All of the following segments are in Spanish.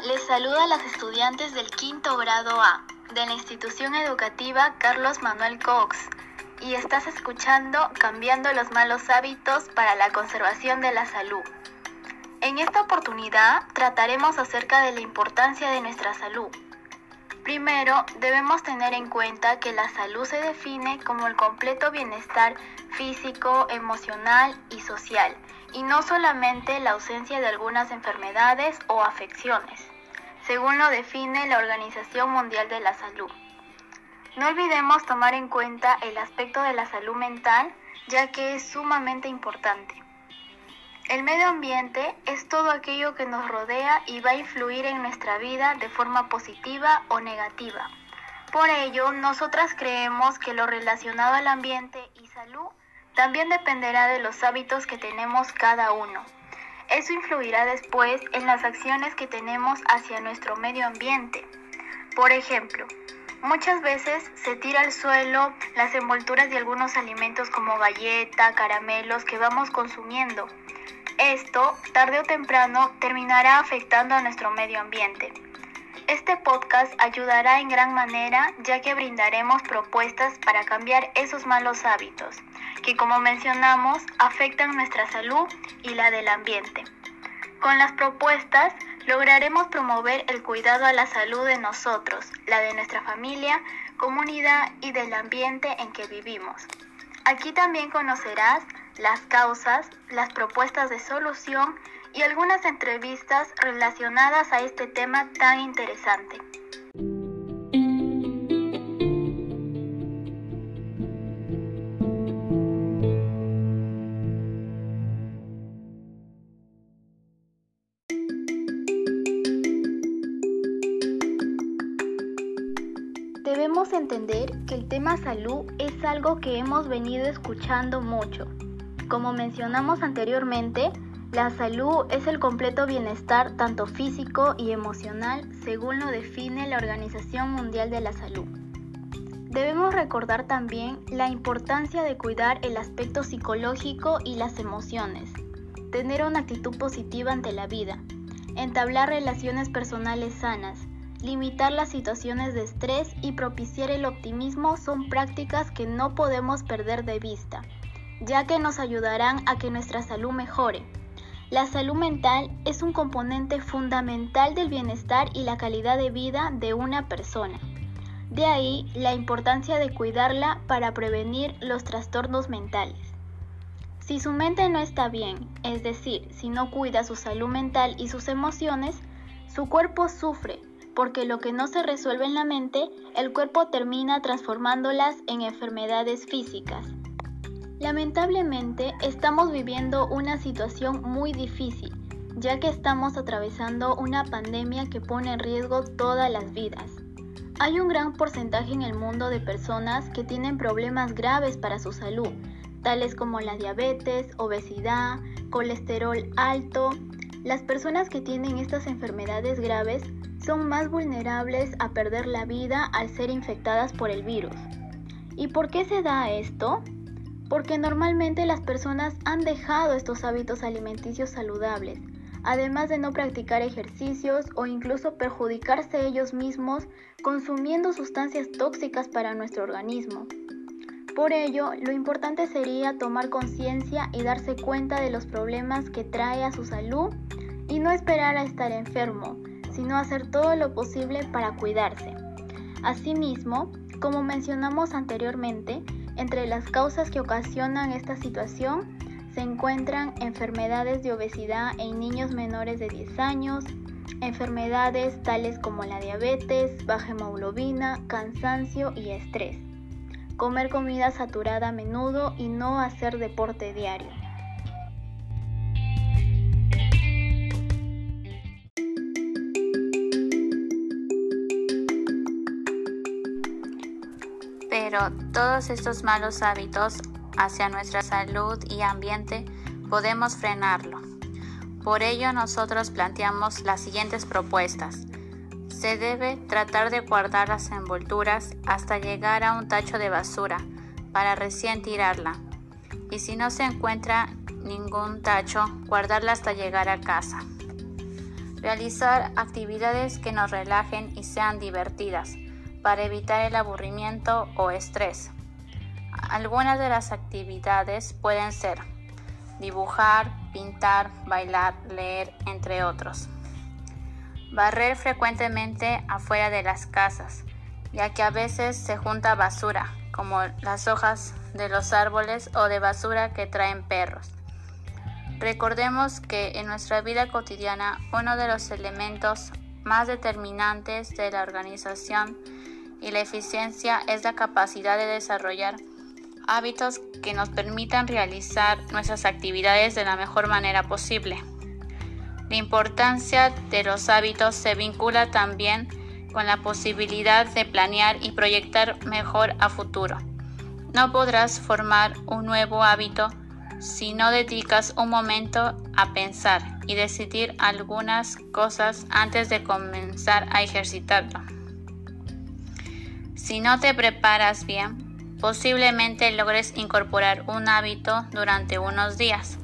Les saluda a las estudiantes del quinto grado A de la institución educativa Carlos Manuel Cox y estás escuchando Cambiando los malos hábitos para la conservación de la salud. En esta oportunidad trataremos acerca de la importancia de nuestra salud. Primero, debemos tener en cuenta que la salud se define como el completo bienestar físico, emocional y social y no solamente la ausencia de algunas enfermedades o afecciones, según lo define la Organización Mundial de la Salud. No olvidemos tomar en cuenta el aspecto de la salud mental, ya que es sumamente importante. El medio ambiente es todo aquello que nos rodea y va a influir en nuestra vida de forma positiva o negativa. Por ello, nosotras creemos que lo relacionado al ambiente y salud también dependerá de los hábitos que tenemos cada uno. Eso influirá después en las acciones que tenemos hacia nuestro medio ambiente. Por ejemplo, muchas veces se tira al suelo las envolturas de algunos alimentos como galleta, caramelos que vamos consumiendo. Esto, tarde o temprano, terminará afectando a nuestro medio ambiente. Este podcast ayudará en gran manera ya que brindaremos propuestas para cambiar esos malos hábitos que como mencionamos afectan nuestra salud y la del ambiente. Con las propuestas lograremos promover el cuidado a la salud de nosotros, la de nuestra familia, comunidad y del ambiente en que vivimos. Aquí también conocerás las causas, las propuestas de solución y algunas entrevistas relacionadas a este tema tan interesante. Entender que el tema salud es algo que hemos venido escuchando mucho. Como mencionamos anteriormente, la salud es el completo bienestar tanto físico y emocional según lo define la Organización Mundial de la Salud. Debemos recordar también la importancia de cuidar el aspecto psicológico y las emociones, tener una actitud positiva ante la vida, entablar relaciones personales sanas, limitar las situaciones de estrés y propiciar el optimismo son prácticas que no podemos perder de vista, ya que nos ayudarán a que nuestra salud mejore. La salud mental es un componente fundamental del bienestar y la calidad de vida de una persona. De ahí la importancia de cuidarla para prevenir los trastornos mentales. Si su mente no está bien, es decir, si no cuida su salud mental y sus emociones, su cuerpo sufre porque lo que no se resuelve en la mente, el cuerpo termina transformándolas en enfermedades físicas. Lamentablemente, estamos viviendo una situación muy difícil, ya que estamos atravesando una pandemia que pone en riesgo todas las vidas. Hay un gran porcentaje en el mundo de personas que tienen problemas graves para su salud, tales como la diabetes, obesidad, colesterol alto. Las personas que tienen estas enfermedades graves son más vulnerables a perder la vida al ser infectadas por el virus. ¿Y por qué se da esto? Porque normalmente las personas han dejado estos hábitos alimenticios saludables, además de no practicar ejercicios o incluso perjudicarse ellos mismos consumiendo sustancias tóxicas para nuestro organismo. Por ello, lo importante sería tomar conciencia y darse cuenta de los problemas que trae a su salud y no esperar a estar enfermo, sino hacer todo lo posible para cuidarse. Asimismo, como mencionamos anteriormente, entre las causas que ocasionan esta situación se encuentran enfermedades de obesidad en niños menores de 10 años, enfermedades tales como la diabetes, baja hemoglobina, cansancio y estrés, comer comida saturada a menudo y no hacer deporte diario. Pero todos estos malos hábitos hacia nuestra salud y ambiente podemos frenarlo. Por ello nosotros planteamos las siguientes propuestas. Se debe tratar de guardar las envolturas hasta llegar a un tacho de basura para recién tirarla. Y si no se encuentra ningún tacho, guardarla hasta llegar a casa. Realizar actividades que nos relajen y sean divertidas para evitar el aburrimiento o estrés. Algunas de las actividades pueden ser dibujar, pintar, bailar, leer, entre otros. Barrer frecuentemente afuera de las casas, ya que a veces se junta basura, como las hojas de los árboles o de basura que traen perros. Recordemos que en nuestra vida cotidiana uno de los elementos más determinantes de la organización y la eficiencia es la capacidad de desarrollar hábitos que nos permitan realizar nuestras actividades de la mejor manera posible. La importancia de los hábitos se vincula también con la posibilidad de planear y proyectar mejor a futuro. No podrás formar un nuevo hábito si no dedicas un momento a pensar y decidir algunas cosas antes de comenzar a ejercitarlo. Si no te preparas bien, posiblemente logres incorporar un hábito durante unos días,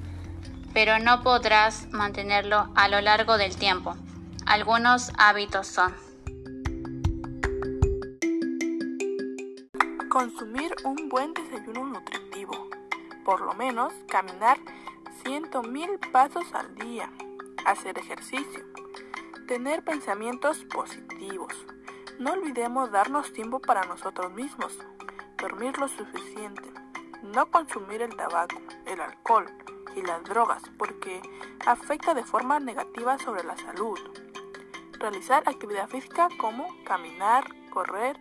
pero no podrás mantenerlo a lo largo del tiempo. Algunos hábitos son consumir un buen desayuno nutritivo, por lo menos caminar mil pasos al día, hacer ejercicio, tener pensamientos positivos, no olvidemos darnos tiempo para nosotros mismos, dormir lo suficiente, no consumir el tabaco, el alcohol y las drogas porque afecta de forma negativa sobre la salud. Realizar actividad física como caminar, correr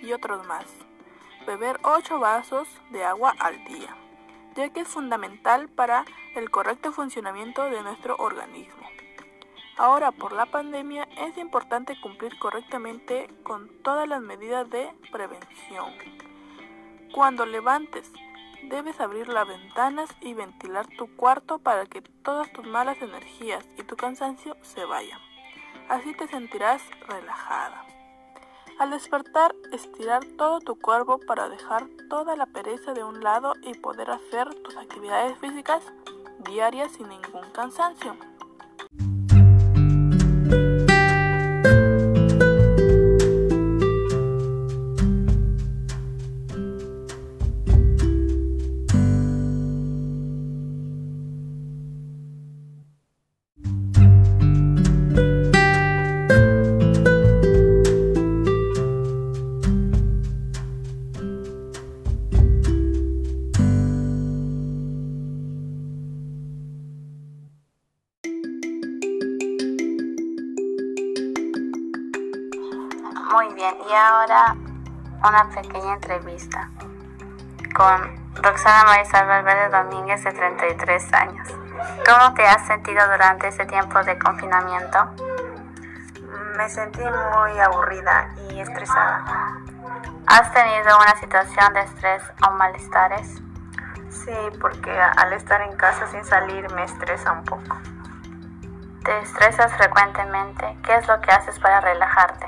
y otros más. Beber 8 vasos de agua al día, ya que es fundamental para el correcto funcionamiento de nuestro organismo. Ahora, por la pandemia, es importante cumplir correctamente con todas las medidas de prevención. Cuando levantes, debes abrir las ventanas y ventilar tu cuarto para que todas tus malas energías y tu cansancio se vayan. Así te sentirás relajada. Al despertar, estirar todo tu cuerpo para dejar toda la pereza de un lado y poder hacer tus actividades físicas diarias sin ningún cansancio. Una pequeña entrevista con Roxana Marisol Valverde Domínguez de 33 años. ¿Cómo te has sentido durante ese tiempo de confinamiento? Me sentí muy aburrida y estresada. ¿Has tenido una situación de estrés o malestares? Sí, porque al estar en casa sin salir me estresa un poco. ¿Te estresas frecuentemente? ¿Qué es lo que haces para relajarte?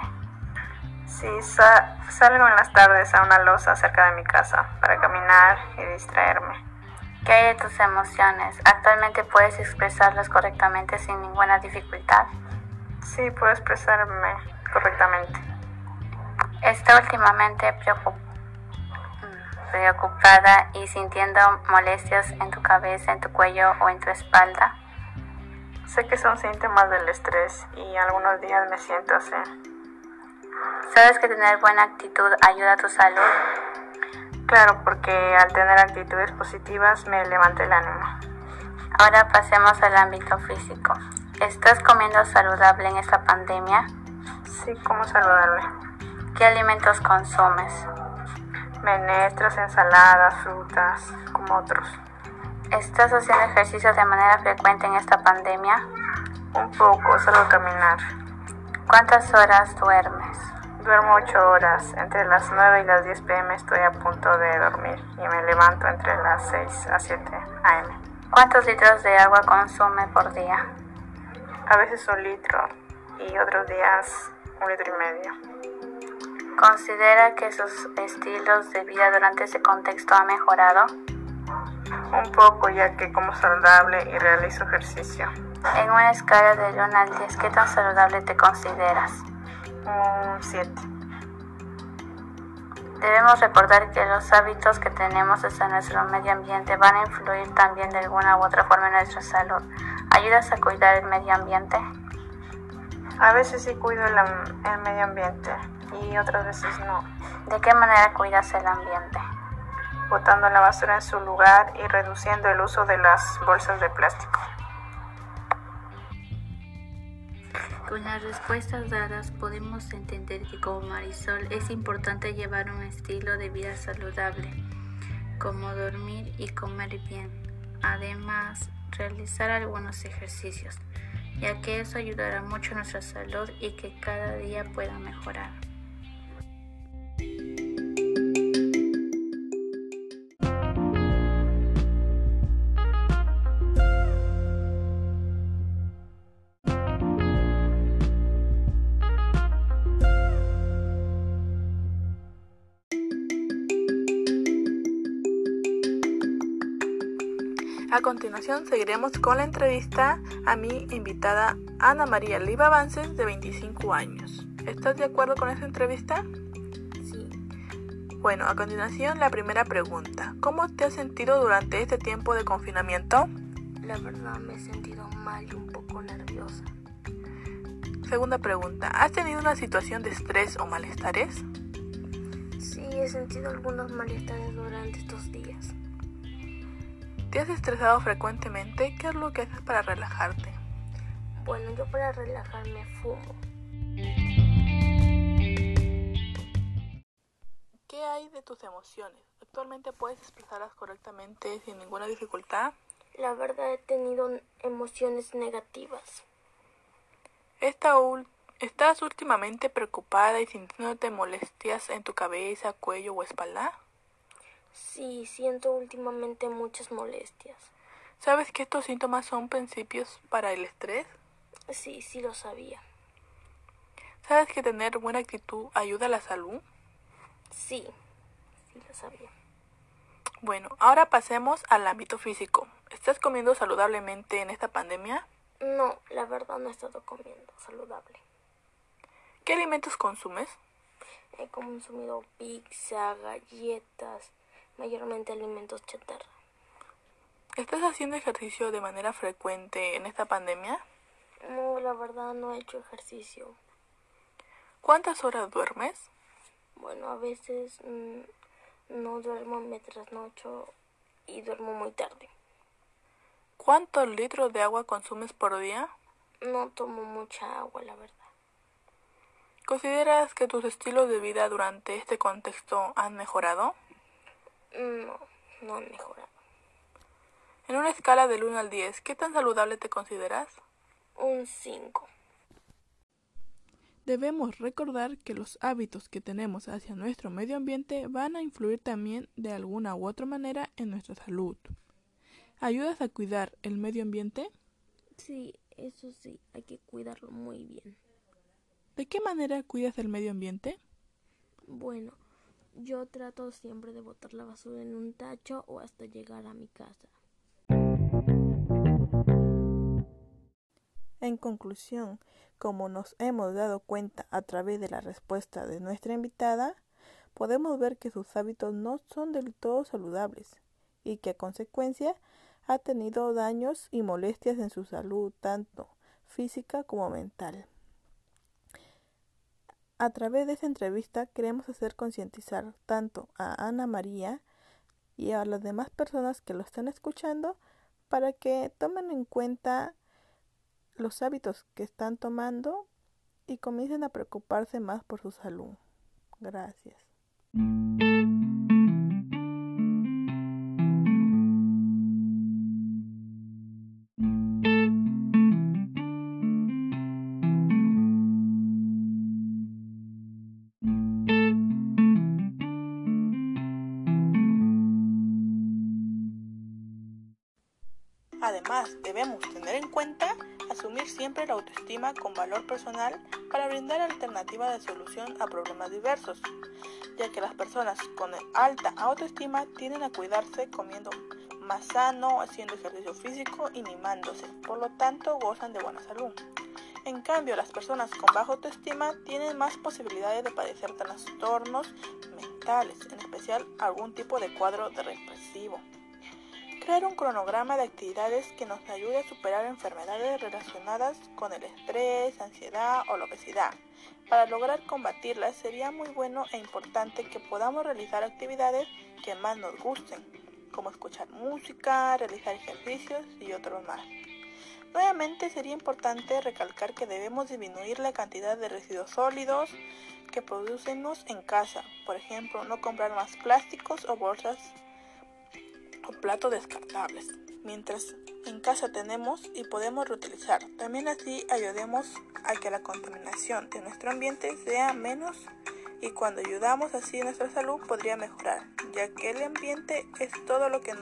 Sí, salgo en las tardes a una losa cerca de mi casa para caminar y distraerme. ¿Qué hay de tus emociones? ¿Actualmente puedes expresarlas correctamente sin ninguna dificultad? Sí, puedo expresarme correctamente. ¿Está últimamente preocupada y sintiendo molestias en tu cabeza, en tu cuello o en tu espalda? Sé que son síntomas del estrés y algunos días me siento así. ¿Sabes que tener buena actitud ayuda a tu salud? Claro, porque al tener actitudes positivas me levanta el ánimo. Ahora pasemos al ámbito físico. ¿Estás comiendo saludable en esta pandemia? Sí, como saludable. ¿Qué alimentos consumes? Menestras, ensaladas, frutas, como otros. ¿Estás haciendo ejercicio de manera frecuente en esta pandemia? Un poco, solo caminar. ¿Cuántas horas duermes? Duermo 8 horas. Entre las 9 y las 10 pm estoy a punto de dormir y me levanto entre las 6 a 7 am. ¿Cuántos litros de agua consume por día? A veces un litro y otros días un litro y medio. ¿Considera que sus estilos de vida durante ese contexto ha mejorado? Un poco ya que como saludable y realizo ejercicio. En una escala de 1 al 10, ¿qué tan saludable te consideras? Un 7. Debemos recordar que los hábitos que tenemos hacia nuestro medio ambiente van a influir también de alguna u otra forma en nuestra salud. ¿Ayudas a cuidar el medio ambiente? A veces sí cuido el, el medio ambiente y otras veces no. ¿De qué manera cuidas el ambiente? Botando la basura en su lugar y reduciendo el uso de las bolsas de plástico. Con las respuestas dadas podemos entender que como Marisol es importante llevar un estilo de vida saludable, como dormir y comer bien. Además, realizar algunos ejercicios ya que eso ayudará mucho a nuestra salud y que cada día pueda mejorar. Continuación seguiremos con la entrevista a mi invitada Ana María Liva Avances de 25 años. ¿Estás de acuerdo con esta entrevista? Sí. Bueno, a continuación la primera pregunta. ¿Cómo te has sentido durante este tiempo de confinamiento? La verdad me he sentido mal y un poco nerviosa. Segunda pregunta. ¿Has tenido una situación de estrés o malestares? Sí, he sentido algunos malestares durante estos días. ¿Te has estresado frecuentemente? ¿Qué es lo que haces para relajarte? Bueno, yo para relajarme fumo. ¿Qué hay de tus emociones? ¿Actualmente puedes expresarlas correctamente sin ninguna dificultad? La verdad he tenido emociones negativas. Esta ¿Estás últimamente preocupada y sintiéndote molestias en tu cabeza, cuello o espalda? Sí, siento últimamente muchas molestias. ¿Sabes que estos síntomas son principios para el estrés? Sí, sí lo sabía. ¿Sabes que tener buena actitud ayuda a la salud? Sí, sí lo sabía. Bueno, ahora pasemos al ámbito físico. ¿Estás comiendo saludablemente en esta pandemia? No, la verdad no he estado comiendo saludable. ¿Qué alimentos consumes? He consumido pizza, galletas, mayormente alimentos chatarra. ¿Estás haciendo ejercicio de manera frecuente en esta pandemia? No, la verdad no he hecho ejercicio. ¿Cuántas horas duermes? Bueno, a veces mmm, no duermo, me trasnocho y duermo muy tarde. ¿Cuántos litros de agua consumes por día? No tomo mucha agua, la verdad. ¿Consideras que tus estilos de vida durante este contexto han mejorado? No, no han mejorado. En una escala del 1 al 10, ¿qué tan saludable te consideras? Un 5. Debemos recordar que los hábitos que tenemos hacia nuestro medio ambiente van a influir también de alguna u otra manera en nuestra salud. ¿Ayudas a cuidar el medio ambiente? Sí, eso sí, hay que cuidarlo muy bien. ¿De qué manera cuidas el medio ambiente? Bueno, yo trato siempre de botar la basura en un tacho o hasta llegar a mi casa. En conclusión, como nos hemos dado cuenta a través de la respuesta de nuestra invitada, podemos ver que sus hábitos no son del todo saludables y que a consecuencia ha tenido daños y molestias en su salud, tanto física como mental. A través de esta entrevista queremos hacer concientizar tanto a Ana María y a las demás personas que lo están escuchando para que tomen en cuenta los hábitos que están tomando y comiencen a preocuparse más por su salud. Gracias. Con valor personal para brindar alternativas de solución a problemas diversos, ya que las personas con alta autoestima tienden a cuidarse comiendo más sano, haciendo ejercicio físico y mimándose, por lo tanto gozan de buena salud. En cambio, las personas con baja autoestima tienen más posibilidades de padecer trastornos mentales, en especial algún tipo de cuadro depresivo. Crear un cronograma de actividades que nos ayude a superar enfermedades relacionadas con el estrés, ansiedad o la obesidad. Para lograr combatirlas sería muy bueno e importante que podamos realizar actividades que más nos gusten, como escuchar música, realizar ejercicios y otros más. Nuevamente sería importante recalcar que debemos disminuir la cantidad de residuos sólidos que producimos en casa. Por ejemplo, no comprar más plásticos o bolsas o platos descartables. Mientras en casa tenemos y podemos reutilizar. También así ayudemos a que la contaminación de nuestro ambiente sea menos y cuando ayudamos así nuestra salud podría mejorar, ya que el ambiente es todo lo que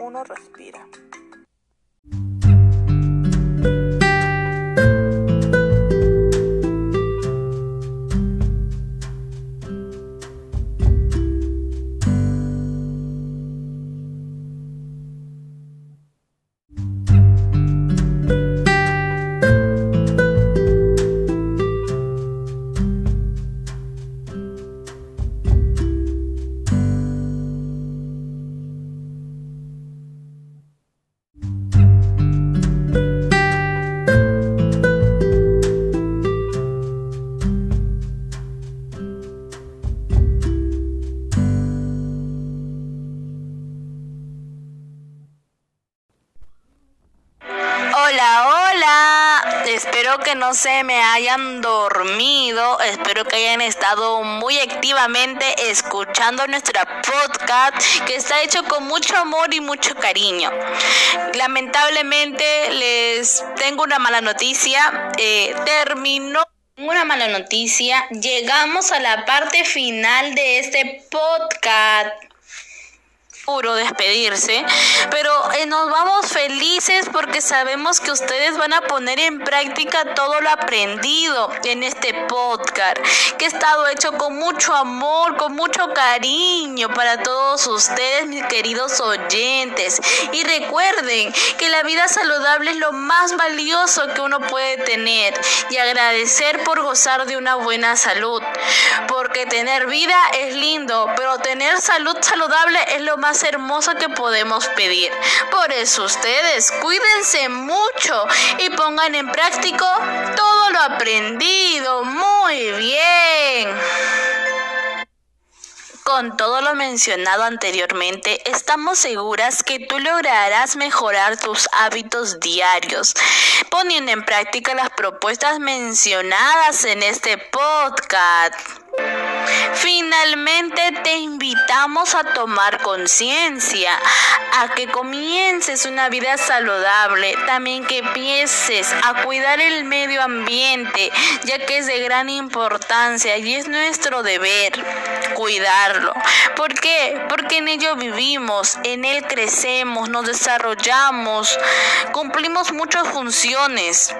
uno respira. No se me hayan dormido. Espero que hayan estado muy activamente escuchando nuestra podcast que está hecho con mucho amor y mucho cariño. Lamentablemente les tengo una mala noticia. Eh, terminó. Una mala noticia, llegamos a la parte final de este podcast despedirse, pero nos vamos felices porque sabemos que ustedes van a poner en práctica todo lo aprendido en este podcast, que ha estado hecho con mucho amor, con mucho cariño para todos ustedes, mis queridos oyentes. Y recuerden que la vida saludable es lo más valioso que uno puede tener y agradecer por gozar de una buena salud, porque tener vida es lindo, pero tener salud saludable es lo más hermosa que podemos pedir. Ustedes cuídense mucho y pongan en práctica todo lo aprendido. Muy bien. Con todo lo mencionado anteriormente, estamos seguras que tú lograrás mejorar tus hábitos diarios, poniendo en práctica las propuestas mencionadas en este podcast. Finalmente te invitamos a tomar conciencia, a que comiences una vida saludable, también que empieces a cuidar el medio ambiente, ya que es de gran importancia y es nuestro deber cuidarlo. ¿Por qué? Porque en ello vivimos, en él crecemos, nos desarrollamos, cumplimos muchas funciones.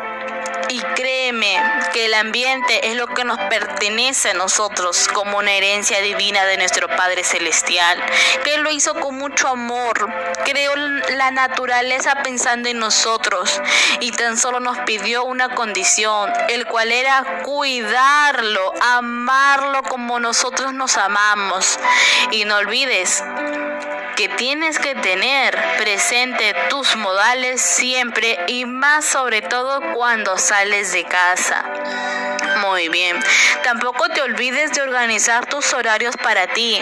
Y créeme que el ambiente es lo que nos pertenece a nosotros como una herencia divina de nuestro Padre Celestial, que lo hizo con mucho amor, creó la naturaleza pensando en nosotros y tan solo nos pidió una condición, el cual era cuidarlo, amarlo como nosotros nos amamos. Y no olvides que tienes que tener presente tus modales siempre y más sobre todo cuando sales de casa. Muy bien. Tampoco te olvides de organizar tus horarios para ti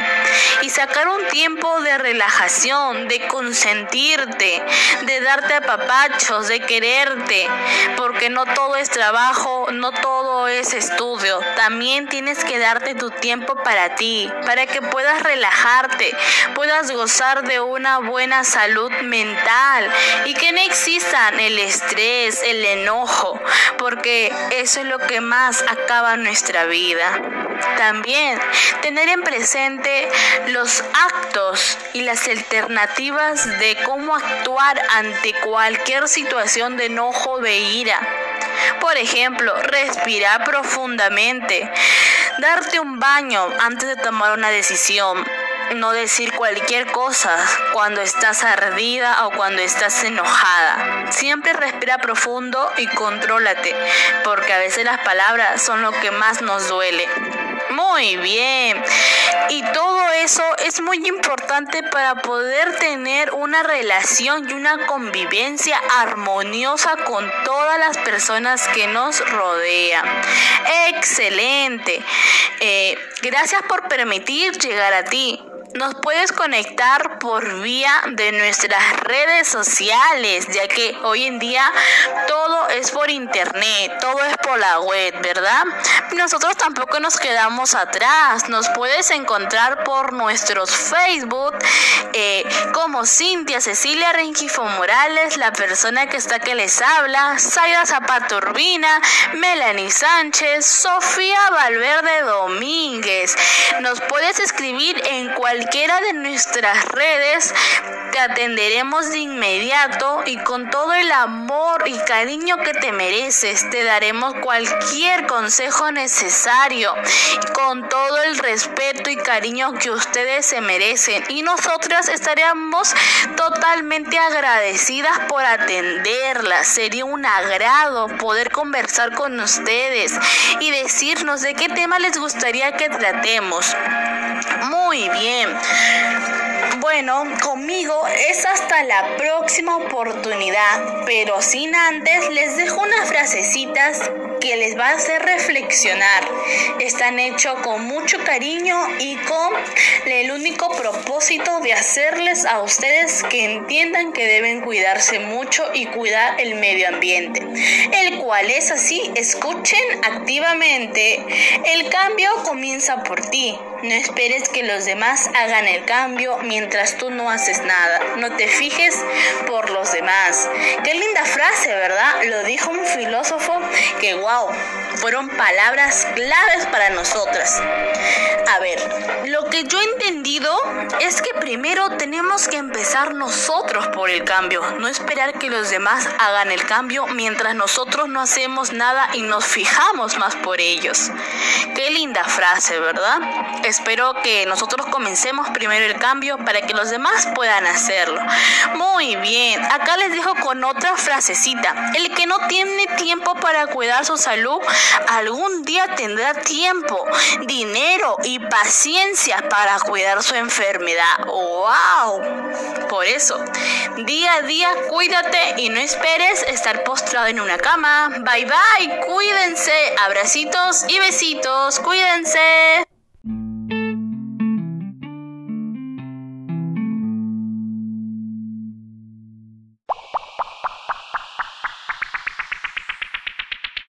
y sacar un tiempo de relajación, de consentirte, de darte apapachos, de quererte, porque no todo es trabajo, no todo es estudio. También tienes que darte tu tiempo para ti, para que puedas relajarte, puedas gozar de una buena salud mental y que no existan el estrés, el enojo, porque eso es lo que más acaba nuestra vida. También tener en presente los actos y las alternativas de cómo actuar ante cualquier situación de enojo de ira. Por ejemplo, respirar profundamente, darte un baño antes de tomar una decisión, no decir cualquier cosa cuando estás ardida o cuando estás enojada. Siempre respira profundo y contrólate, porque a veces las palabras son lo que más nos duele. Muy bien. Y todo eso es muy importante para poder tener una relación y una convivencia armoniosa con todas las personas que nos rodean. Excelente. Eh, gracias por permitir llegar a ti. Nos puedes conectar por vía de nuestras redes sociales, ya que hoy en día todo es por internet, todo es por la web, ¿verdad? Nosotros tampoco nos quedamos atrás. Nos puedes encontrar por nuestros Facebook eh, como Cintia Cecilia Rengifo Morales, la persona que está que les habla, Zaira Zapata Urbina, Melanie Sánchez, Sofía Valverde Domínguez. Nos puedes escribir en cualquier cualquiera de nuestras redes, te atenderemos de inmediato y con todo el amor y cariño que te mereces, te daremos cualquier consejo necesario, con todo el respeto y cariño que ustedes se merecen. Y nosotras estaríamos totalmente agradecidas por atenderlas. Sería un agrado poder conversar con ustedes y decirnos de qué tema les gustaría que tratemos. Muy bien. Bueno, conmigo es hasta la próxima oportunidad, pero sin antes les dejo unas frasecitas que les va a hacer reflexionar. Están hechos con mucho cariño y con el único propósito de hacerles a ustedes que entiendan que deben cuidarse mucho y cuidar el medio ambiente, el cual es así, escuchen activamente. El cambio comienza por ti. No esperes que los demás hagan el cambio mientras tú no haces nada. No te fijes por los demás. Qué linda frase, ¿verdad? Lo dijo un filósofo que, wow, fueron palabras claves para nosotras. A ver, lo que yo he entendido es que primero tenemos que empezar nosotros por el cambio, no esperar que los demás hagan el cambio mientras nosotros no hacemos nada y nos fijamos más por ellos. Qué linda frase, ¿verdad? Espero que nosotros comencemos primero el cambio para que los demás puedan hacerlo. Muy bien, acá les dejo con otra frasecita. El que no tiene tiempo para cuidar su salud, algún día tendrá tiempo, dinero y paciencia para cuidar su enfermedad. ¡Wow! Por eso, día a día cuídate y no esperes estar postrado en una cama. Bye bye, cuídense, abracitos y besitos, cuídense.